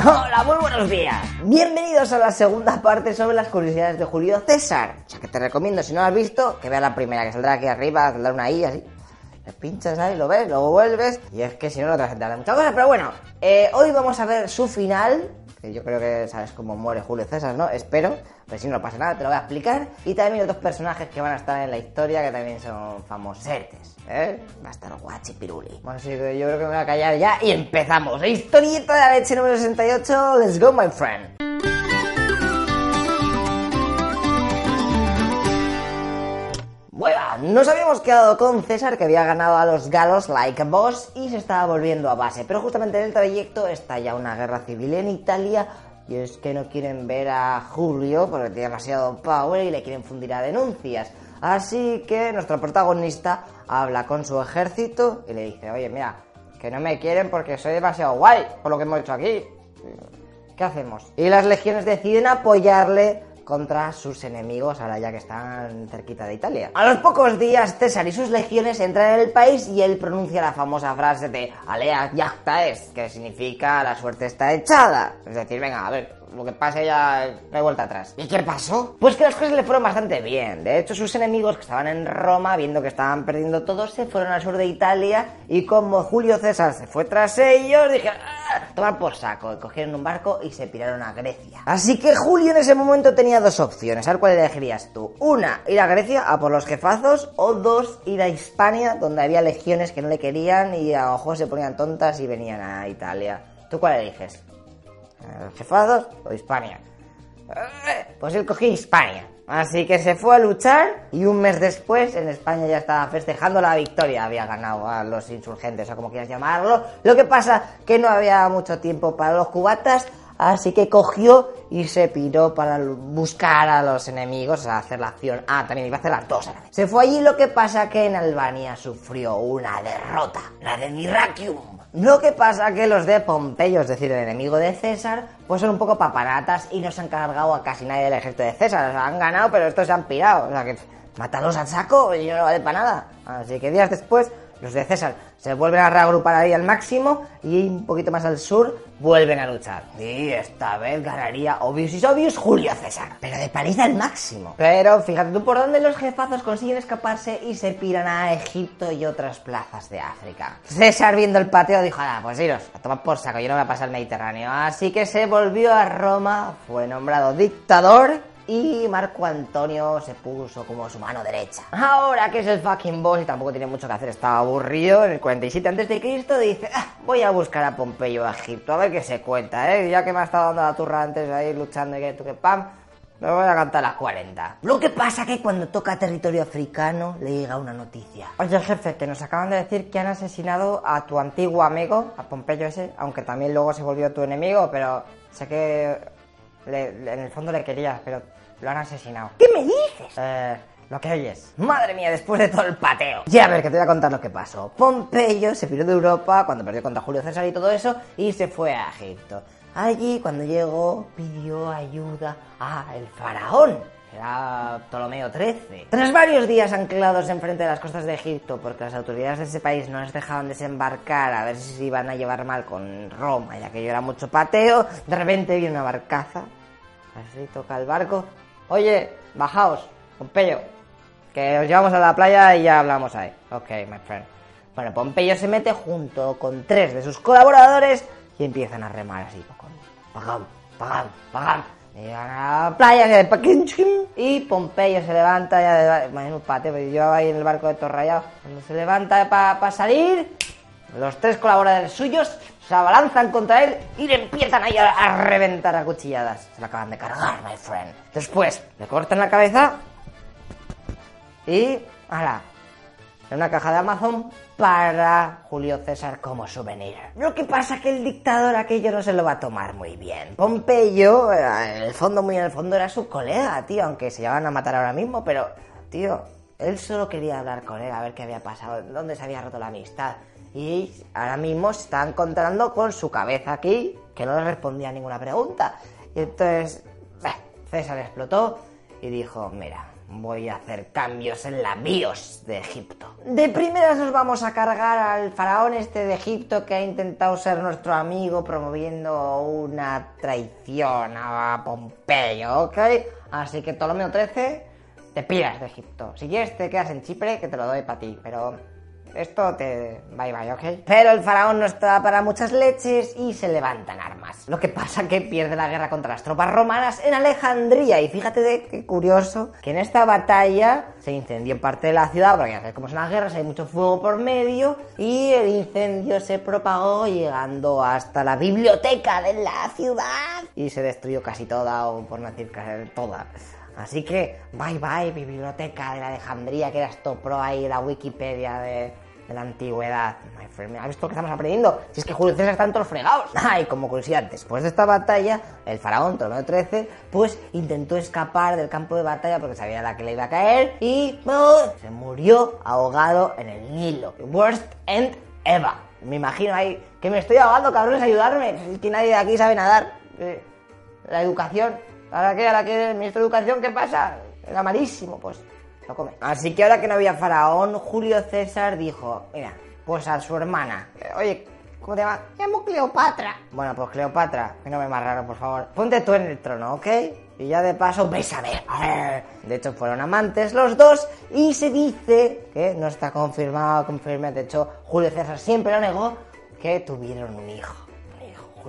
Hola, muy buenos días. Bienvenidos a la segunda parte sobre las curiosidades de Julio César. O sea que te recomiendo, si no lo has visto, que veas la primera, que saldrá aquí arriba, saldrá una I así. Le pinchas ahí, lo ves, luego vuelves. Y es que si no, no te vas a muchas cosas. Pero bueno, eh, hoy vamos a ver su final. Yo creo que sabes cómo muere Julio César, ¿no? Espero. Pero si no, pasa nada, te lo voy a explicar. Y también otros personajes que van a estar en la historia que también son famosetes. ¿Eh? Va a estar guachi piruli. Bueno, así que yo creo que me voy a callar ya y empezamos. Historieta de la leche número 68. Let's go, my friend. Bueno, nos habíamos quedado con César que había ganado a los galos like boss y se estaba volviendo a base. Pero justamente en el trayecto está ya una guerra civil en Italia y es que no quieren ver a Julio porque tiene demasiado power y le quieren fundir a denuncias. Así que nuestro protagonista habla con su ejército y le dice, oye, mira, que no me quieren porque soy demasiado guay por lo que hemos hecho aquí. ¿Qué hacemos? Y las legiones deciden apoyarle contra sus enemigos, ahora ya que están cerquita de Italia. A los pocos días, César y sus legiones entran en el país y él pronuncia la famosa frase de Alea yacta es, que significa la suerte está echada. Es decir, venga, a ver, lo que pase ya no hay vuelta atrás. ¿Y qué pasó? Pues que las cosas le fueron bastante bien. De hecho, sus enemigos que estaban en Roma, viendo que estaban perdiendo todo, se fueron al sur de Italia y como Julio César se fue tras ellos, dijeron. Tomar por saco. Cogieron un barco y se piraron a Grecia. Así que Julio en ese momento tenía dos opciones. A ver cuál elegirías tú. Una, ir a Grecia a por los jefazos. O dos, ir a Hispania, donde había legiones que no le querían y a ojos se ponían tontas y venían a Italia. ¿Tú cuál eliges? ¿Los jefados o Hispania? Eh, Pues él cogió Hispania. Así que se fue a luchar y un mes después en España ya estaba festejando la victoria. Había ganado a los insurgentes o como quieras llamarlo. Lo que pasa que no había mucho tiempo para los cubatas. Así que cogió y se piró para buscar a los enemigos, a hacer la acción. Ah, también iba a hacer las dos. Se fue allí, lo que pasa que en Albania sufrió una derrota, la de Miracium. Lo que pasa que los de Pompeyo, es decir, el enemigo de César, pues son un poco paparatas y no se han cargado a casi nadie del ejército de César. O sea, han ganado, pero estos se han pirado. O sea, que mátalos al saco y no vale para nada. Así que días después, los de César se vuelven a reagrupar ahí al máximo y un poquito más al sur vuelven a luchar. Y esta vez ganaría obvious y obvious Julio César. Pero de paliza al máximo. Pero fíjate tú por dónde los jefazos consiguen escaparse y se piran a Egipto y otras plazas de África. César viendo el pateo dijo, ah, pues iros, a tomar por saco, yo no voy a pasar el Mediterráneo. Así que se volvió a Roma, fue nombrado dictador y Marco Antonio se puso como su mano derecha. Ahora que es el fucking boss y tampoco tiene mucho que hacer, estaba aburrido, en el 47 antes de Cristo dice, "Ah, voy a buscar a Pompeyo a Egipto, a ver qué se cuenta, ¿eh? Ya que me ha estado dando la turra antes ahí luchando y que tú que pam, me voy a cantar las 40. Lo que pasa que cuando toca territorio africano le llega una noticia. Oye jefe, que nos acaban de decir que han asesinado a tu antiguo amigo, a Pompeyo ese, aunque también luego se volvió tu enemigo, pero sé que en el fondo le querías, pero lo han asesinado. ¿Qué me dices? Eh, lo que oyes. Madre mía, después de todo el pateo. Ya, a ver, que te voy a contar lo que pasó. Pompeyo se piró de Europa cuando perdió contra Julio César y todo eso y se fue a Egipto. Allí, cuando llegó, pidió ayuda a el faraón. Era Ptolomeo XIII. Tras varios días anclados enfrente de las costas de Egipto, porque las autoridades de ese país no les dejaban desembarcar a ver si se iban a llevar mal con Roma, ya que yo era mucho pateo, de repente vi una barcaza. Así toca el barco. Oye, bajaos, Pompeyo, que os llevamos a la playa y ya hablamos ahí. Ok, my friend. Bueno, Pompeyo se mete junto con tres de sus colaboradores y empiezan a remar así. Pagam, pagam, pagam. Llegan a la playa y Pompeyo se levanta ya de menudo pateo, yo ahí en el barco de Torrayado. Cuando se levanta para salir, los tres colaboradores suyos se abalanzan contra él y le empiezan ahí a, a reventar a cuchilladas. Se lo acaban de cargar, my friend. Después le cortan la cabeza y. ¡Hala! en una caja de Amazon para Julio César como souvenir. Lo que pasa es que el dictador aquello no se lo va a tomar muy bien. Pompeyo, eh, en el fondo, muy en el fondo, era su colega, tío, aunque se llevan a matar ahora mismo, pero, tío, él solo quería hablar con él, a ver qué había pasado, dónde se había roto la amistad. Y ahora mismo se está encontrando con su cabeza aquí, que no le respondía a ninguna pregunta. Y entonces, César explotó y dijo, mira, voy a hacer cambios en la BIOS de Egipto. De primeras nos vamos a cargar al faraón este de Egipto que ha intentado ser nuestro amigo promoviendo una traición a Pompeyo, ¿ok? Así que Ptolomeo 13, te piras de Egipto. Si quieres te quedas en Chipre, que te lo doy para ti, pero esto te... bye bye, ¿ok? Pero el faraón no está para muchas leches y se levantan armas. Lo que pasa que pierde la guerra contra las tropas romanas en Alejandría. Y fíjate de qué curioso que en esta batalla se incendió parte de la ciudad, porque cómo son las guerras, hay mucho fuego por medio, y el incendio se propagó llegando hasta la biblioteca de la ciudad y se destruyó casi toda, o por no decir casi toda. Así que, bye bye, biblioteca de la Alejandría, que era esto pro ahí, la Wikipedia de, de la antigüedad. ¿has visto que estamos aprendiendo? Si es que Julio César están todos fregados. Ay, como curiosidad, después de esta batalla, el faraón Ptolomeo XIII, pues intentó escapar del campo de batalla porque sabía la que le iba a caer y ¡oh! se murió ahogado en el Nilo. Worst end ever. Me imagino ahí que me estoy ahogando, cabrones, ayudarme. Es que nadie de aquí sabe nadar. Eh, la educación Ahora que, ahora que el ministro de Educación, ¿qué pasa? Era malísimo, pues Así que ahora que no había faraón, Julio César dijo, mira, pues a su hermana, oye, ¿cómo te llamas? Llamo Cleopatra. Bueno, pues Cleopatra, que no me más por favor. Ponte tú en el trono, ¿ok? Y ya de paso, bésame. De hecho, fueron amantes los dos y se dice que no está confirmado, confirmado. De hecho, Julio César siempre lo negó que tuvieron un hijo.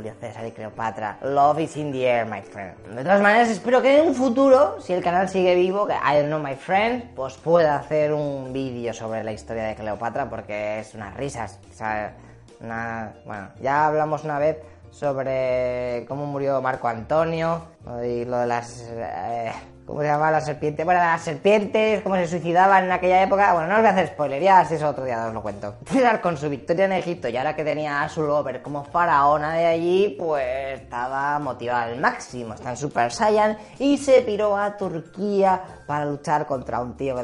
Julio César y Cleopatra. Love is in the air, my friend. De todas maneras, espero que en un futuro, si el canal sigue vivo, que I don't know, my friend, pues pueda hacer un vídeo sobre la historia de Cleopatra porque es unas risas. O sea, una... Bueno, ya hablamos una vez sobre cómo murió Marco Antonio y lo de las... Eh, ¿Cómo se llamaba la serpiente? Bueno, las serpientes, cómo se suicidaban en aquella época. Bueno, no os voy a hacer spoiler, ya si eso otro día os lo cuento. César con su victoria en Egipto y ahora que tenía a su lover como faraona de allí, pues estaba motivado al máximo. Está en Super Saiyan y se piró a Turquía para luchar contra un tío que,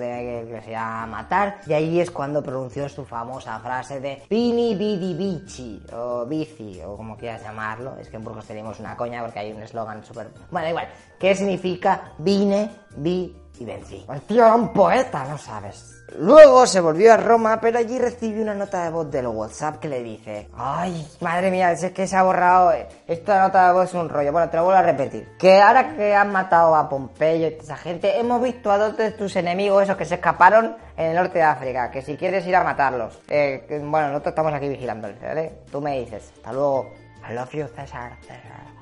que se llama Matar. Y ahí es cuando pronunció su famosa frase de Pini Bidi Bici, o Bici, o como quieras llamarlo. Es que en Burgos tenemos una coña porque hay un eslogan súper. Bueno, igual. ¿Qué significa vine, vi y vencí? El tío era un poeta, ¿no sabes? Luego se volvió a Roma, pero allí recibió una nota de voz del WhatsApp que le dice: Ay, madre mía, es que se ha borrado. eh, Esta nota de voz es un rollo. Bueno, te lo vuelvo a repetir. Que ahora que han matado a Pompeyo y esa gente, hemos visto a dos de tus enemigos, esos que se escaparon en el norte de África. Que si quieres ir a matarlos. Eh, bueno, nosotros estamos aquí vigilándoles, ¿vale? Tú me dices: Hasta luego. I love you, César, César.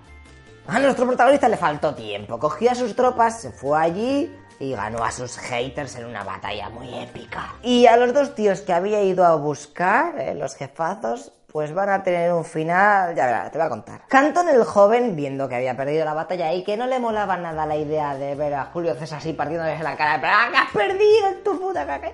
A nuestro protagonista le faltó tiempo. Cogió a sus tropas, se fue allí y ganó a sus haters en una batalla muy épica. Y a los dos tíos que había ido a buscar, eh, los jefazos, pues van a tener un final, ya verás, te voy a contar. Cantón el joven, viendo que había perdido la batalla y que no le molaba nada la idea de ver a Julio César así partiéndole la cara, ¡ah, que has perdido en tu puta cara!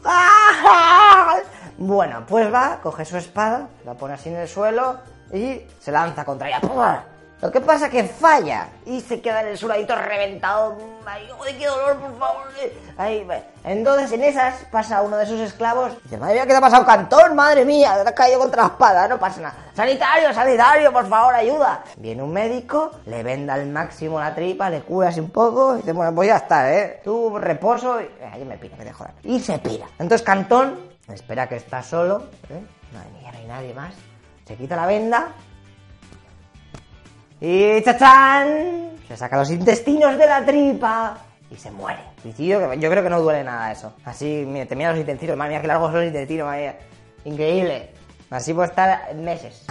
¡Ah! Bueno, pues va, coge su espada, la pone así en el suelo y se lanza contra ella. ¡Pua! Lo que pasa es que falla y se queda en el suradito reventado. Ay, qué dolor, por favor. Ahí. Entonces, en esas pasa uno de sus esclavos. Y dice, madre mía, ¿qué te ha pasado, Cantón? Madre mía, te has caído contra la espada, no pasa nada. Sanitario, sanitario, por favor, ayuda. Viene un médico, le venda al máximo la tripa, le cura así un poco. Y dice, bueno, pues ya está, ¿eh? Tú reposo. Y... Ay, me pira, me dejo. Y se pira. Entonces, Cantón espera que está solo. ¿eh? Madre mía, no hay nadie más. Se quita la venda, y ¡chachán! Se saca los intestinos de la tripa y se muere. Y tío, yo creo que no duele nada eso. Así, mira, te mira los intestinos, madre mía, que largos son los intestinos, madre. Increíble. Así puedo estar meses.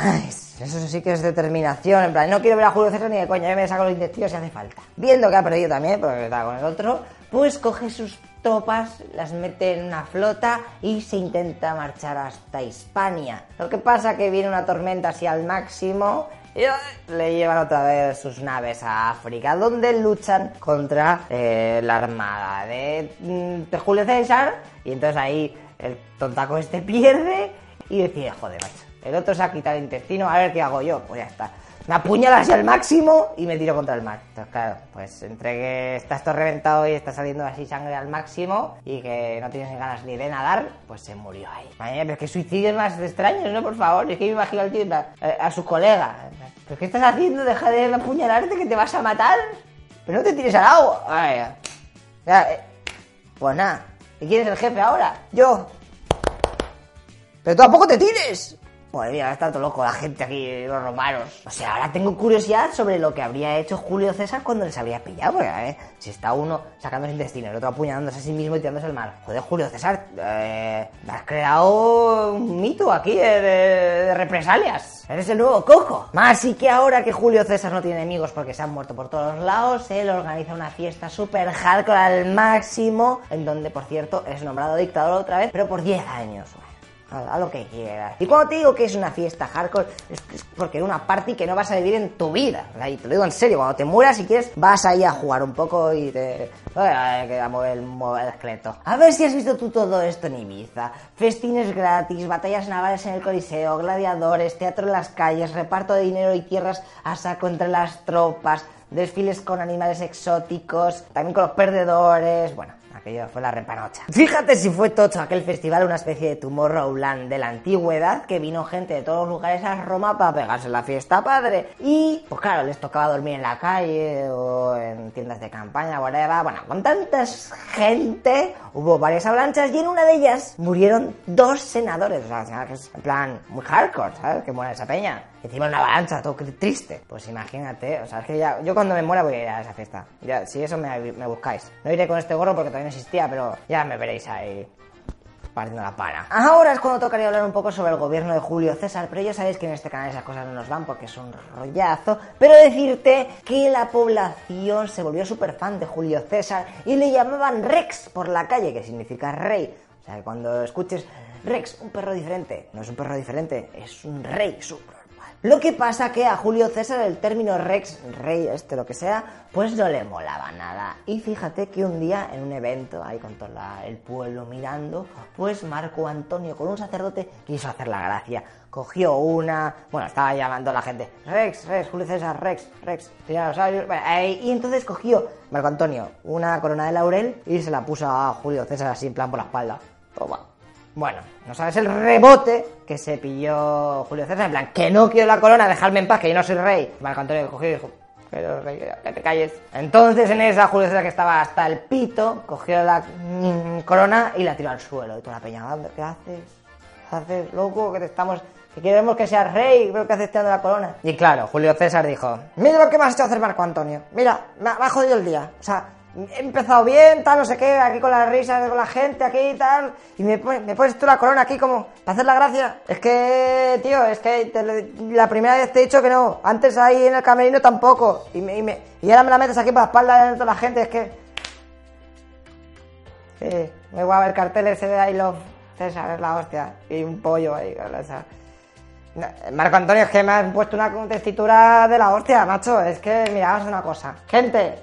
Eso sí que es determinación. En plan, no quiero ver a Julio César ni de coña, yo me saco los intestinos si hace falta. Viendo que ha perdido también, porque está con el otro, pues coge sus tropas, las mete en una flota y se intenta marchar hasta Hispania. Lo que pasa que viene una tormenta así al máximo y le llevan otra vez sus naves a África, donde luchan contra eh, la armada de, de, Julio César. Y entonces ahí el tontaco este pierde y decide, joder, macho. El otro se ha quitado el intestino, a ver qué hago yo. Pues ya está. Me apuñala así al máximo y me tiro contra el mar. Entonces, claro, pues entre que estás todo reventado y está saliendo así sangre al máximo y que no tienes ganas ni de nadar, pues se murió ahí. Madre pero es que suicidios más extraños, ¿no? Por favor, es que me imagino al tío eh, a, su colega. ¿Pero qué estás haciendo? Deja de apuñalarte que te vas a matar. Pero no te tires al agua. Ay, eh, pues nada. ¿Y quién es el jefe ahora? Yo. Pero tú tampoco te tires. Madre mía, está todo loco la gente aquí, los romanos. O sea, ahora tengo curiosidad sobre lo que habría hecho Julio César cuando les habría pillado. Porque, ¿eh? si está uno sacando el intestino, el otro apuñalándose a sí mismo y tirándose el mar. Joder, Julio César, eh, has creado un mito aquí de, de, represalias. Eres el nuevo Coco. Más y que ahora que Julio César no tiene enemigos porque se han muerto por todos lados, él organiza una fiesta súper hardcore al máximo, en donde, por cierto, es nombrado dictador otra vez, pero por 10 años a lo que quieras. Y cuando te digo que es una fiesta hardcore, es, porque es una party que no vas a vivir en tu vida. Y te lo digo en serio, cuando te mueras, si quieres, vas ahí a jugar un poco y te... a mover mover el esqueleto. A ver si has visto tú todo esto en Ibiza. Festines gratis, batallas navales en el Coliseo, gladiadores, teatro en las calles, reparto de dinero y tierras a saco entre las tropas, desfiles con animales exóticos, también con los perdedores, bueno aquello fue la repanocha. Fíjate si fue tocho aquel festival, una especie de Tomorrowland de la antigüedad, que vino gente de todos los lugares a Roma para pegarse la fiesta padre. Y, pues claro, les tocaba dormir en la calle o en tiendas de campaña, whatever. Bueno, con tanta gente, hubo varias avalanchas y en una de ellas murieron dos senadores. O sea, en plan muy hardcore, ¿sabes? Que muere esa peña. Encima una avalancha, todo triste. Pues imagínate, o sea, es que ya, yo cuando me muera voy a ir a esa fiesta. Ya, si eso me, buscáis. No iré con este gorro porque todavía no existía, pero ya me veréis ahí partiendo la pana. Ahora es cuando tocaría hablar un poco sobre el gobierno de Julio César, pero ya sabéis que en este canal esas cosas no nos van porque es un rollazo. Pero decirte que la población se volvió súper fan de Julio César y le llamaban Rex por la calle, que significa rey. O sea, que cuando escuches Rex, un perro diferente, no es un perro diferente, es un rey súper lo que pasa que a Julio César el término Rex, rey, este, lo que sea, pues no le molaba nada. Y fíjate que un día en un evento, ahí con todo el pueblo mirando, pues Marco Antonio con un sacerdote quiso hacer la gracia. Cogió una, bueno, estaba llamando a la gente, Rex, Rex, Julio César, Rex, Rex, y entonces cogió Marco Antonio una corona de laurel y se la puso a Julio César así en plan por la espalda. Toma. Bueno, no sabes el rebote que se pilló Julio César, en plan, que no quiero la corona, dejarme en paz, que yo no soy rey. Marco Antonio cogió y dijo, pero rey, que te calles. Entonces en esa Julio César que estaba hasta el pito, cogió la mm, corona y la tiró al suelo. Y toda la peña, ¿qué haces? ¿Qué haces, loco? Que te estamos... Que queremos que seas rey, creo que haces tirando la corona. Y claro, Julio César dijo, mira lo que me has hecho hacer Marco Antonio. Mira, me ha jodido el día. O sea, he empezado bien, tal, no sé qué, aquí con las risas, con la gente, aquí y tal, y me, me pones tú la corona aquí como para hacer la gracia. Es que, tío, es que la primera vez te he dicho que no, antes ahí en el camerino tampoco, y, me, y, me, y ahora me la metes aquí por la espalda de la gente, es que... Sí, me voy a ver carteles de I love César, es la hostia, y un pollo ahí, Marco Antonio, es que me has puesto una contestitura de la hostia, macho. Es que, mira, a una cosa. Gente,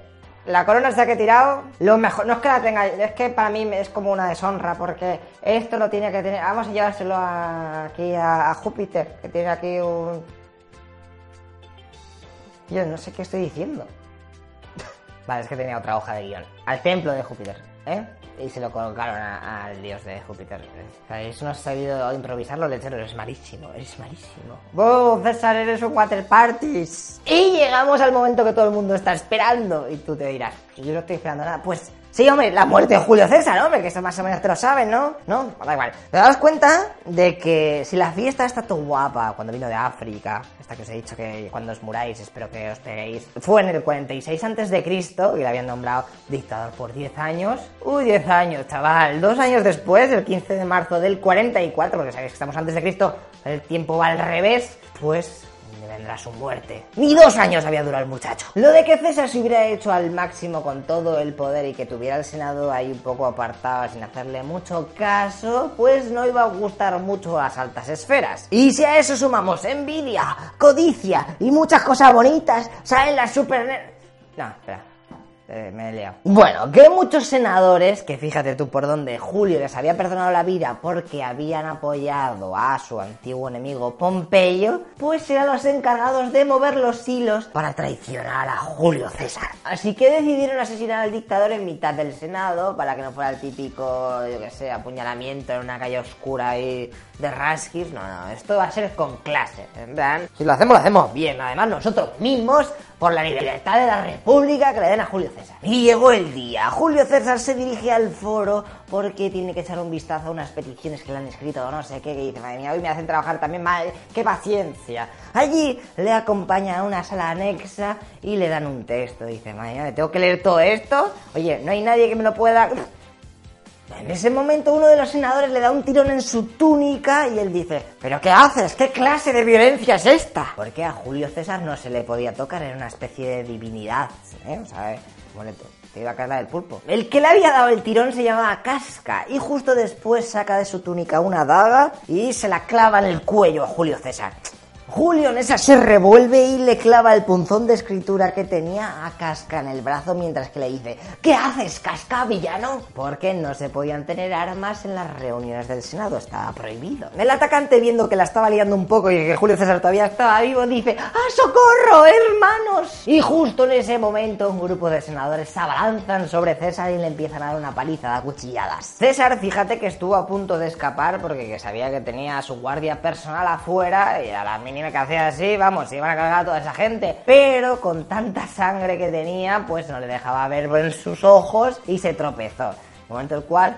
la corona que he tirado, lo mejor, no es que la tenga, es que para mí es como una deshonra, porque esto lo tiene que tener, vamos a llevárselo aquí a, Júpiter, que tiene aquí un... Yo no sé qué estoy diciendo. vale, es que tenía otra hoja de guion. Al templo de Júpiter, ¿eh? Y se lo colocaron al dios de Júpiter. Eso no has sabido improvisarlo, lechero, eres malísimo, eres malísimo. ¡Vos, César, eres un water parties! Y llegamos al momento que todo el mundo está esperando. Y tú te dirás, yo no estoy esperando nada. Pues Sí, hombre, la muerte de Julio César, hombre, que eso más o menos te lo saben, ¿no? No, da igual. Te das cuenta de que si la fiesta está tan guapa cuando vino de África, esta que os he dicho que cuando os muráis espero que os peguéis, fue en el 46 antes de Cristo y le habían nombrado dictador por 10 años. Uy, 10 años, chaval. Dos años después, el 15 de marzo del 44, porque sabéis que estamos antes de Cristo, el tiempo va al revés, pues vendrá su muerte. Ni dos años había durado el muchacho. Lo de que César se hubiera hecho al máximo con todo el poder y que tuviera el Senado ahí un poco apartado sin hacerle mucho caso, pues no iba a gustar mucho a las altas esferas. Y si a eso sumamos envidia, codicia y muchas cosas bonitas, salen las super... No, espera. Eh, me he liado. Bueno, que muchos senadores, que fíjate tú por dónde Julio les había perdonado la vida porque habían apoyado a su antiguo enemigo Pompeyo, pues eran los encargados de mover los hilos para traicionar a Julio César. Así que decidieron asesinar al dictador en mitad del Senado para que no fuera el típico, yo que sé, apuñalamiento en una calle oscura y de rasquis. No, no, esto va a ser con clase. En plan, si lo hacemos, lo hacemos bien. Además, nosotros mismos, por la libertad de la República, que le den a Julio César. Y llegó el día. Julio César se dirige al foro porque tiene que echar un vistazo a unas peticiones que le han escrito o no sé qué, que dice, madre mía, hoy me hacen trabajar también mal, qué paciencia. Allí le acompaña a una sala anexa y le dan un texto. Dice, madre mía, ¿me tengo que leer todo esto? Oye, no hay nadie que me lo pueda... En ese momento uno de los senadores le da un tirón en su túnica y él dice, ¿pero qué haces? ¿Qué clase de violencia es esta? Porque a Julio César no se le podía tocar, era una especie de divinidad, ¿eh? O sea, bueno, te iba a caer del pulpo. El que le había dado el tirón se llamaba Casca y justo después saca de su túnica una daga y se la clava en el cuello a Julio César. Julio Nesa se revuelve y le clava el punzón de escritura que tenía a Casca en el brazo mientras que le dice ¿Qué haces, Casca, villano? Porque no se podían tener armas en las reuniones del Senado, estaba prohibido. El atacante viendo que la estaba liando un poco y que Julio César todavía estaba vivo dice ¡Ah, socorro, hermanos! Y justo en ese momento un grupo de senadores se abalanzan sobre César y le empiezan a dar una paliza de cuchilladas. César, fíjate que estuvo a punto de escapar porque sabía que tenía a su guardia personal afuera y a la mínima que hacía así, vamos, se iban a cargar a toda esa gente. Pero con tanta sangre que tenía, pues no le dejaba ver en sus ojos y se tropezó. Momento el cual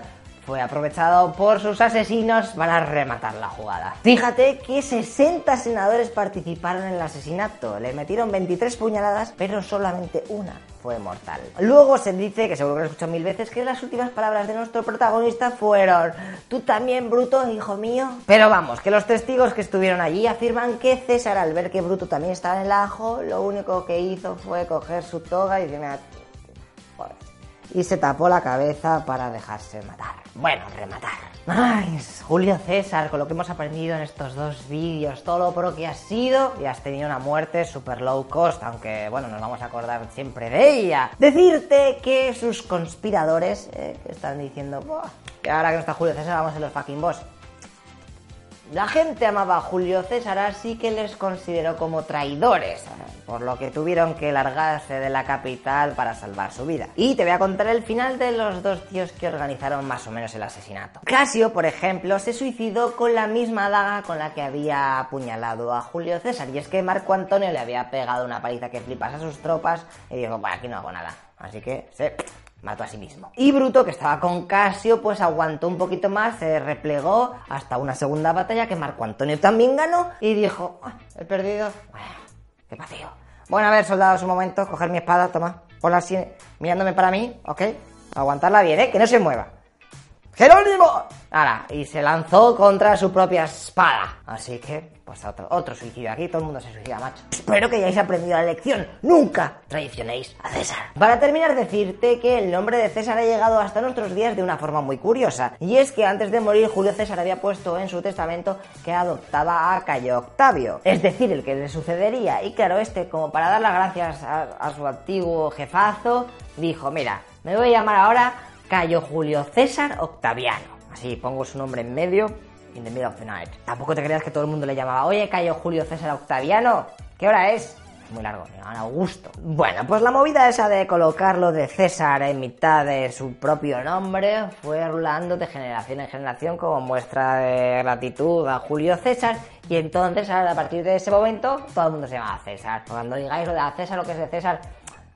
fue aprovechado por sus asesinos para rematar la jugada. Fíjate que 60 senadores participaron en el asesinato, le metieron 23 puñaladas, pero solamente una fue mortal. Luego se dice, que seguro que lo he escuchado mil veces, que las últimas palabras de nuestro protagonista fueron Tú también, Bruto, hijo mío. Pero vamos, que los testigos que estuvieron allí afirman que César, al ver que Bruto también estaba en el ajo, lo único que hizo fue coger su toga y decirme y se tapó la cabeza para dejarse matar. Bueno, rematar. Ay, Julio César, con lo que hemos aprendido en estos dos vídeos, todo lo pro que has sido y has tenido una muerte super low cost, aunque bueno, nos vamos a acordar siempre de ella. Decirte que sus conspiradores eh, están diciendo que ahora que no está Julio César vamos a los fucking boss. La gente amaba a Julio César, así que les consideró como traidores, por lo que tuvieron que largarse de la capital para salvar su vida. Y te voy a contar el final de los dos tíos que organizaron más o menos el asesinato. Casio, por ejemplo, se suicidó con la misma daga con la que había apuñalado a Julio César, y es que Marco Antonio le había pegado una paliza que flipas a sus tropas y dijo, bueno, aquí no hago nada. Así que se mató a sí mismo. Y Bruto, que estaba con Casio, pues aguantó un poquito más, se replegó hasta una segunda batalla que Marco Antonio también ganó y dijo, ah, he perdido, qué vacío. Bueno, a ver, soldados, un momento, coger mi espada, toma, ponla así, mirándome para mí, ¿ok? Aguantarla bien, ¿eh? Que no se mueva. ¡Jerónimo! Ahora, y se lanzó contra su propia espada. Así que, pues otro, otro suicidio. Aquí todo el mundo se suicida, macho. Espero que hayáis aprendido la lección. Nunca traicionéis a César. Para terminar, decirte que el nombre de César ha llegado hasta nuestros días de una forma muy curiosa. Y es que antes de morir, Julio César había puesto en su testamento que adoptaba a Cayo Octavio. Es decir, el que le sucedería. Y claro, este, como para dar las gracias a, a su antiguo jefazo, dijo, mira, me voy a llamar ahora Cayo Julio César Octaviano. Así pongo su nombre en medio, in the middle of the night. Tampoco te creas que todo el mundo le llamaba, oye, Cayo Julio César Octaviano, ¿qué hora es? Muy largo, le llaman Augusto. Bueno, pues la movida esa de colocarlo de César en mitad de su propio nombre fue rulando de generación en generación como muestra de gratitud a Julio César y entonces a partir de ese momento todo el mundo se llama César. Cuando digáis lo de a César, lo que es de César,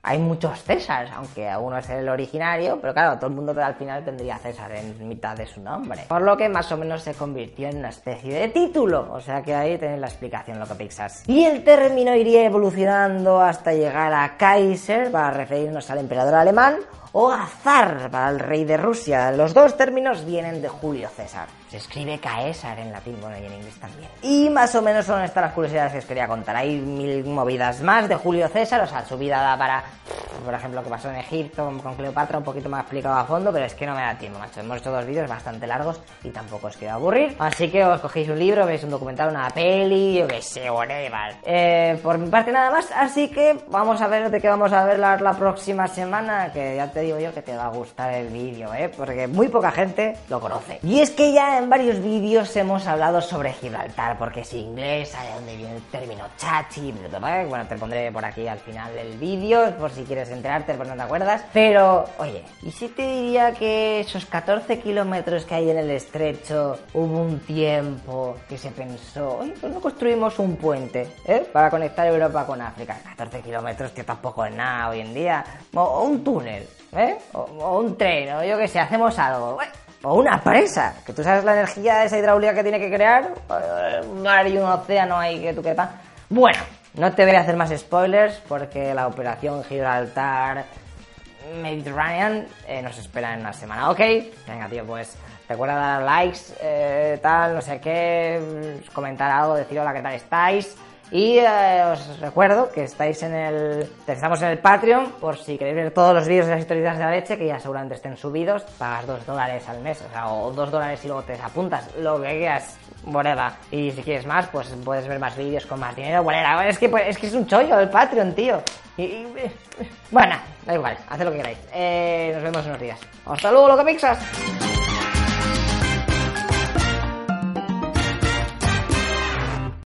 hay muchos César, aunque uno es el originario, pero claro, todo el mundo al final tendría César en mitad de su nombre. Por lo que más o menos se convirtió en una especie de título. O sea que ahí tenéis la explicación lo que Pixas. Y el término iría evolucionando hasta llegar a Kaiser para referirnos al emperador alemán o Azar para el rey de Rusia. Los dos términos vienen de Julio César. Se escribe Caesar en latín, bueno, y en inglés también. Y más o menos son estas las curiosidades que os quería contar. Hay mil movidas más de Julio César, o sea, su vida da para por ejemplo, lo que pasó en Egipto con Cleopatra, un poquito más explicado a fondo, pero es que no me da tiempo, macho. Hemos hecho dos vídeos bastante largos y tampoco os quiero aburrir. Así que os cogéis un libro, veis un documental, una peli, yo qué sé, whatever. Eh, por mi parte nada más, así que vamos a ver de qué vamos a ver la, la próxima semana, que ya te digo yo que te va a gustar el vídeo, ¿eh? Porque muy poca gente lo conoce. Y es que ya en varios vídeos hemos hablado sobre Gibraltar, porque es inglés, hay donde viene el término chachi, bueno, te pondré por aquí al final del vídeo, por si quieres enterarte, por no te acuerdas. Pero, oye, ¿y si te diría que esos 14 kilómetros que hay en el estrecho, hubo un tiempo que se pensó, oye, pues no construimos un puente, ¿eh? Para conectar Europa con África. 14 kilómetros, que tampoco es nada hoy en día. O, un túnel, ¿eh? O, un tren, o yo qué sé, hacemos algo. O una presa, que tú sabes la energía de esa hidráulica que tiene que crear, un mar y un océano ahí que tú quepas. Bueno, no te voy a hacer más spoilers porque la operación Gibraltar Mediterranean eh, nos espera en una semana, ¿ok? Venga, tío, pues recuerda dar likes, eh, tal, no sé qué, comentar algo, decir hola, ¿qué tal estáis? Y eh, os recuerdo que estáis en el. Estamos en el Patreon, por si queréis ver todos los vídeos de las historias de la leche, que ya seguramente estén subidos. Pagas dos dólares al mes, o sea, o dos dólares y luego te apuntas, lo que quieras, whatever. Y si quieres más, pues puedes ver más vídeos con más dinero, whatever. Es que, pues, es que es un chollo el Patreon, tío. Y, bueno, da igual, haz lo que queráis. Eh, nos vemos unos días. Hasta luego, loco pixas.